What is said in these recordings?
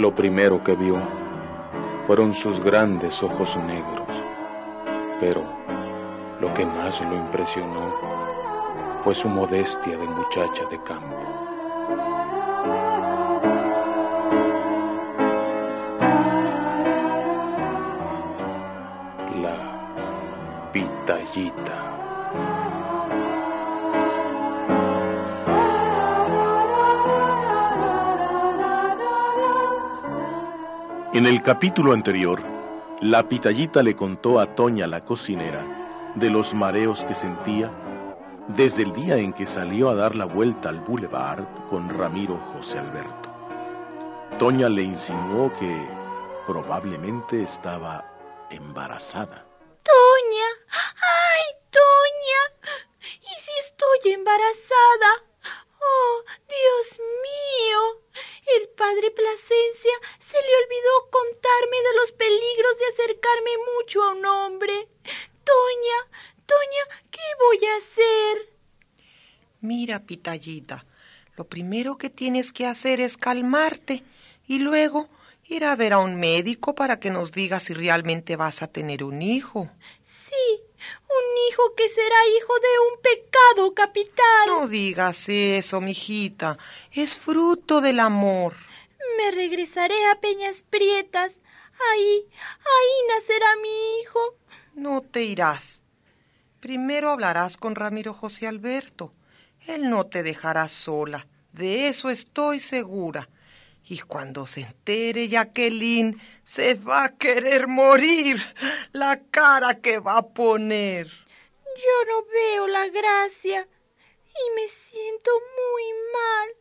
Lo primero que vio fueron sus grandes ojos negros, pero lo que más lo impresionó fue su modestia de muchacha de campo. La pitallita. En el capítulo anterior, la pitallita le contó a Toña la cocinera de los mareos que sentía desde el día en que salió a dar la vuelta al boulevard con Ramiro José Alberto. Toña le insinuó que probablemente estaba embarazada. Toña, ay, Toña, ¿y si estoy embarazada? Oh, Dios mío. El padre Plasencia se le olvidó contarme de los peligros de acercarme mucho a un hombre. Toña, Toña, ¿qué voy a hacer? Mira, Pitallita, lo primero que tienes que hacer es calmarte y luego ir a ver a un médico para que nos diga si realmente vas a tener un hijo. Sí, un hijo que será hijo de un pecado capital. No digas eso, mijita. Es fruto del amor. Me regresaré a Peñas Prietas. Ahí, ahí nacerá mi hijo. No te irás. Primero hablarás con Ramiro José Alberto. Él no te dejará sola. De eso estoy segura. Y cuando se entere Jacqueline, se va a querer morir. La cara que va a poner. Yo no veo la gracia y me siento muy mal.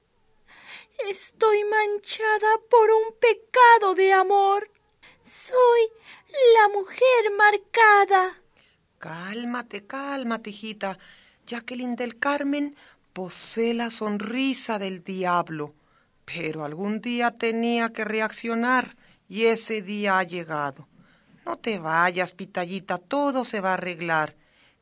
Estoy manchada por un pecado de amor. Soy la mujer marcada. Cálmate, cálmate, hijita. Jacqueline del Carmen posee la sonrisa del diablo. Pero algún día tenía que reaccionar y ese día ha llegado. No te vayas, Pitallita, todo se va a arreglar.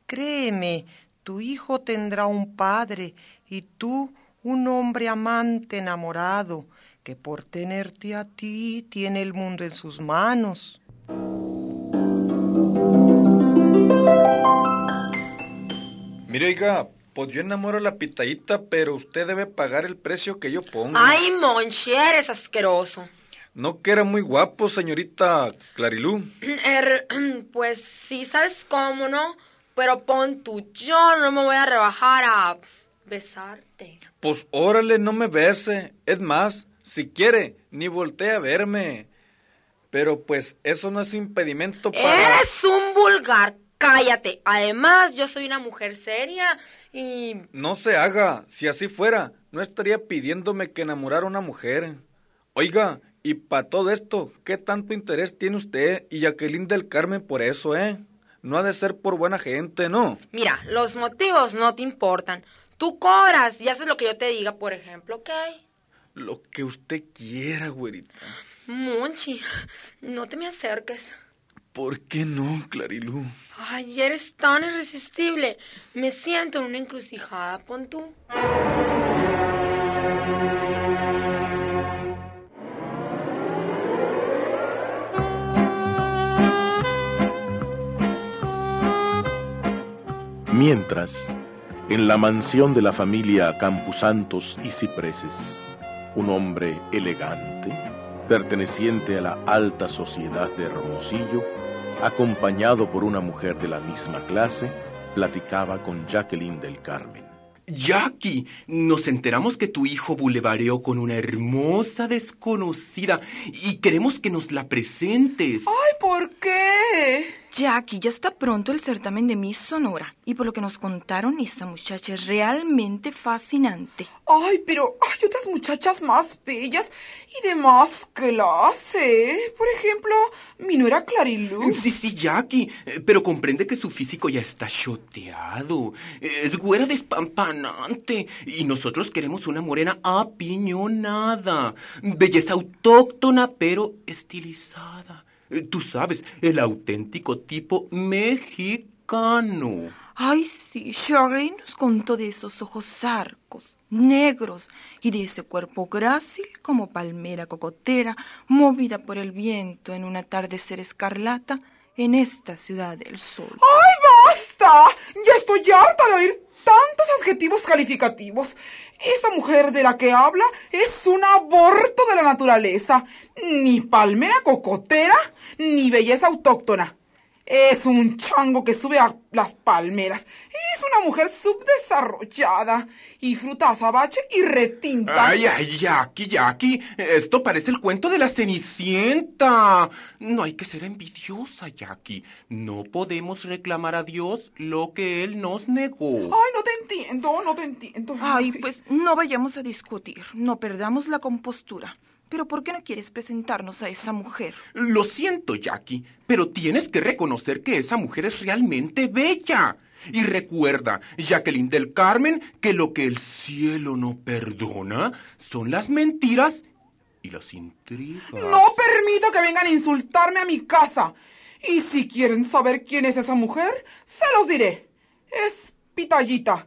Créeme, tu hijo tendrá un padre y tú un hombre amante enamorado que por tenerte a ti tiene el mundo en sus manos. Mire, oiga, pues yo enamoro a la pitallita, pero usted debe pagar el precio que yo pongo. Ay, Monchi, eres asqueroso. No que era muy guapo, señorita Clarilú. Er, pues sí, ¿sabes cómo, no? Pero pon tú, yo no me voy a rebajar a besarte. Pues órale, no me bese. Es más, si quiere, ni voltee a verme. Pero pues eso no es impedimento para... Eres un vulgar, cállate. Además, yo soy una mujer seria y... No se haga. Si así fuera, no estaría pidiéndome que enamorara a una mujer. Oiga, y para todo esto, ¿qué tanto interés tiene usted y Jacqueline del Carmen por eso, eh? No ha de ser por buena gente, ¿no? Mira, los motivos no te importan. Tú cobras y haces lo que yo te diga, por ejemplo, ¿ok? Lo que usted quiera, güerita. Monchi, no te me acerques. ¿Por qué no, Clarilú? Ay, eres tan irresistible. Me siento en una encrucijada, pon tú. Mientras, en la mansión de la familia Campusantos y Cipreses, un hombre elegante, perteneciente a la alta sociedad de Hermosillo, acompañado por una mujer de la misma clase, platicaba con Jacqueline del Carmen. Jackie, nos enteramos que tu hijo bulevareó con una hermosa desconocida y queremos que nos la presentes. Ay, ¿por qué? Jackie, ya está pronto el certamen de Miss Sonora y por lo que nos contaron, esta muchacha es realmente fascinante. Ay, pero hay otras muchachas más bellas y de más clase. Por ejemplo, mi nuera Clarilú. Sí, sí, Jackie, eh, pero comprende que su físico ya está choteado. Es güera despampanante y nosotros queremos una morena apiñonada. Belleza autóctona, pero estilizada. Eh, Tú sabes, el auténtico tipo mexicano. Ay, sí, Shirley nos contó de esos ojos zarcos. negros, y de ese cuerpo grácil como palmera cocotera, movida por el viento en un atardecer escarlata en esta ciudad del sol. ¡Ay, basta! Ya estoy harta de oír tantos adjetivos calificativos. Esa mujer de la que habla es un aborto de la naturaleza. Ni palmera cocotera, ni belleza autóctona. Es un chango que sube a las palmeras. Una mujer subdesarrollada. Y fruta azabache y retinta. Ay, ay, Jackie, Jackie. Esto parece el cuento de la Cenicienta. No hay que ser envidiosa, Jackie. No podemos reclamar a Dios lo que Él nos negó. Ay, no te entiendo, no te entiendo. Ay, pues no vayamos a discutir. No perdamos la compostura. Pero ¿por qué no quieres presentarnos a esa mujer? Lo siento, Jackie, pero tienes que reconocer que esa mujer es realmente bella. Y recuerda, Jacqueline del Carmen, que lo que el cielo no perdona son las mentiras y las intrigas. No permito que vengan a insultarme a mi casa. Y si quieren saber quién es esa mujer, se los diré. Es Pitallita,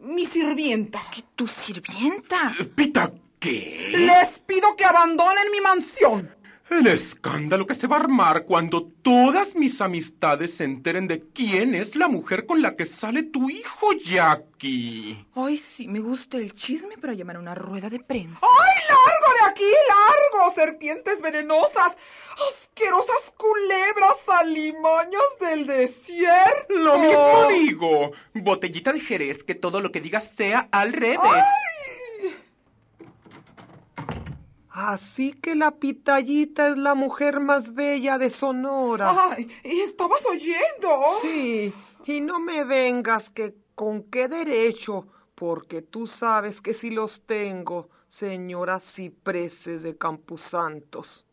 mi sirvienta. ¿Qué, ¿Tu sirvienta? ¿Pita qué? Les pido que abandonen mi mansión. El escándalo que se va a armar cuando todas mis amistades se enteren de quién es la mujer con la que sale tu hijo, Jackie. Ay, sí, me gusta el chisme para llamar a una rueda de prensa. ¡Ay, largo de aquí, largo! Serpientes venenosas, asquerosas culebras alimañas del desierto. Lo mismo digo. Botellita de Jerez, que todo lo que digas sea al revés. ¡Ay! Así que la pitallita es la mujer más bella de Sonora. ¡Ay! ¿Estabas oyendo? Sí, y no me vengas que con qué derecho, porque tú sabes que si los tengo, señora cipreses de Camposantos.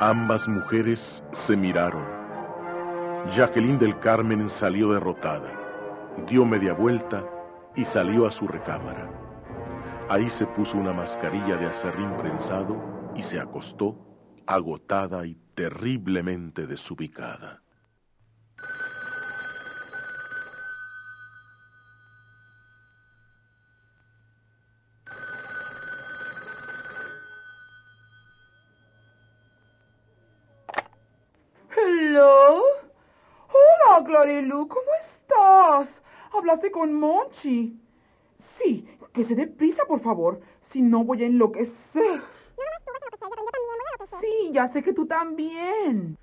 Ambas mujeres se miraron. Jacqueline del Carmen salió derrotada, dio media vuelta y salió a su recámara. Ahí se puso una mascarilla de acerrín prensado y se acostó, agotada y terriblemente desubicada. Hello. Hola, Clarilu, ¿cómo estás? ¿Hablaste con Monchi? Sí, que se dé prisa, por favor. Si no, voy a enloquecer. Sí, ya sé que tú también.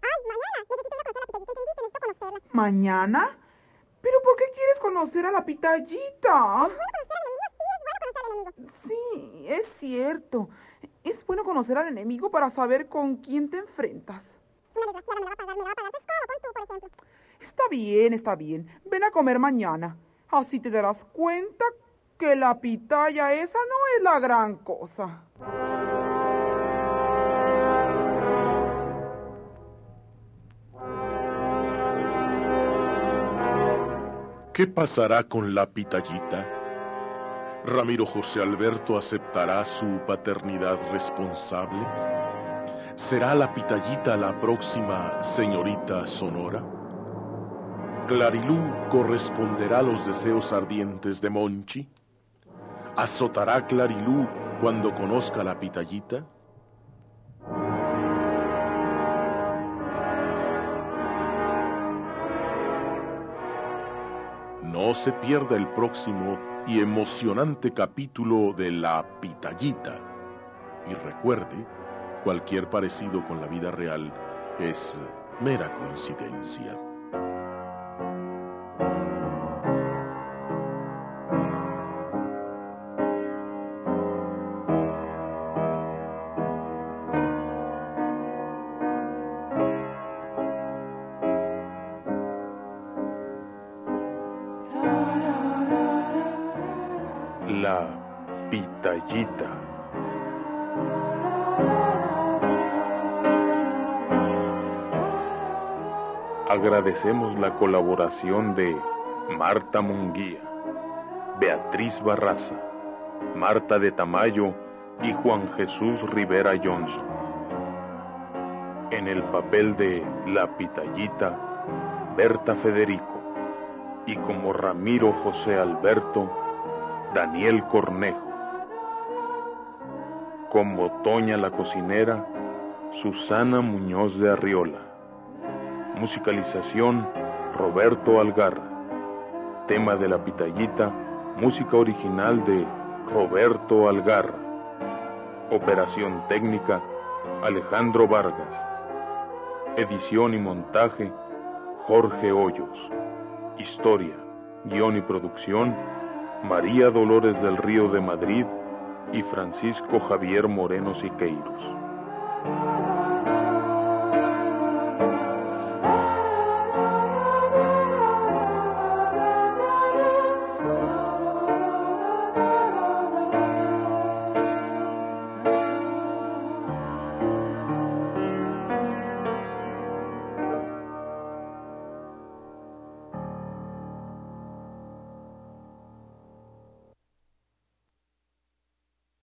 ¿Mañana? ¿Pero por qué quieres conocer a la pitallita? Sí, es cierto. Es bueno conocer al enemigo para saber con quién te enfrentas. Está bien, está bien. Ven a comer mañana. Así te darás cuenta que la pitaya esa no es la gran cosa. ¿Qué pasará con la pitallita? ¿Ramiro José Alberto aceptará su paternidad responsable? ¿Será la pitallita la próxima señorita Sonora? ¿Clarilú corresponderá a los deseos ardientes de Monchi? ¿Azotará Clarilú cuando conozca la pitallita? No se pierda el próximo y emocionante capítulo de La Pitallita. Y recuerde, cualquier parecido con la vida real es mera coincidencia. Pitallita. Agradecemos la colaboración de Marta Munguía, Beatriz Barraza, Marta de Tamayo y Juan Jesús Rivera Johnson. En el papel de La Pitallita, Berta Federico y como Ramiro José Alberto, Daniel Cornejo. Como Toña la cocinera, Susana Muñoz de Arriola. Musicalización, Roberto Algarra. Tema de la pitallita, música original de Roberto Algarra. Operación técnica, Alejandro Vargas. Edición y montaje, Jorge Hoyos. Historia, guion y producción, María Dolores del Río de Madrid y Francisco Javier Moreno Siqueiros.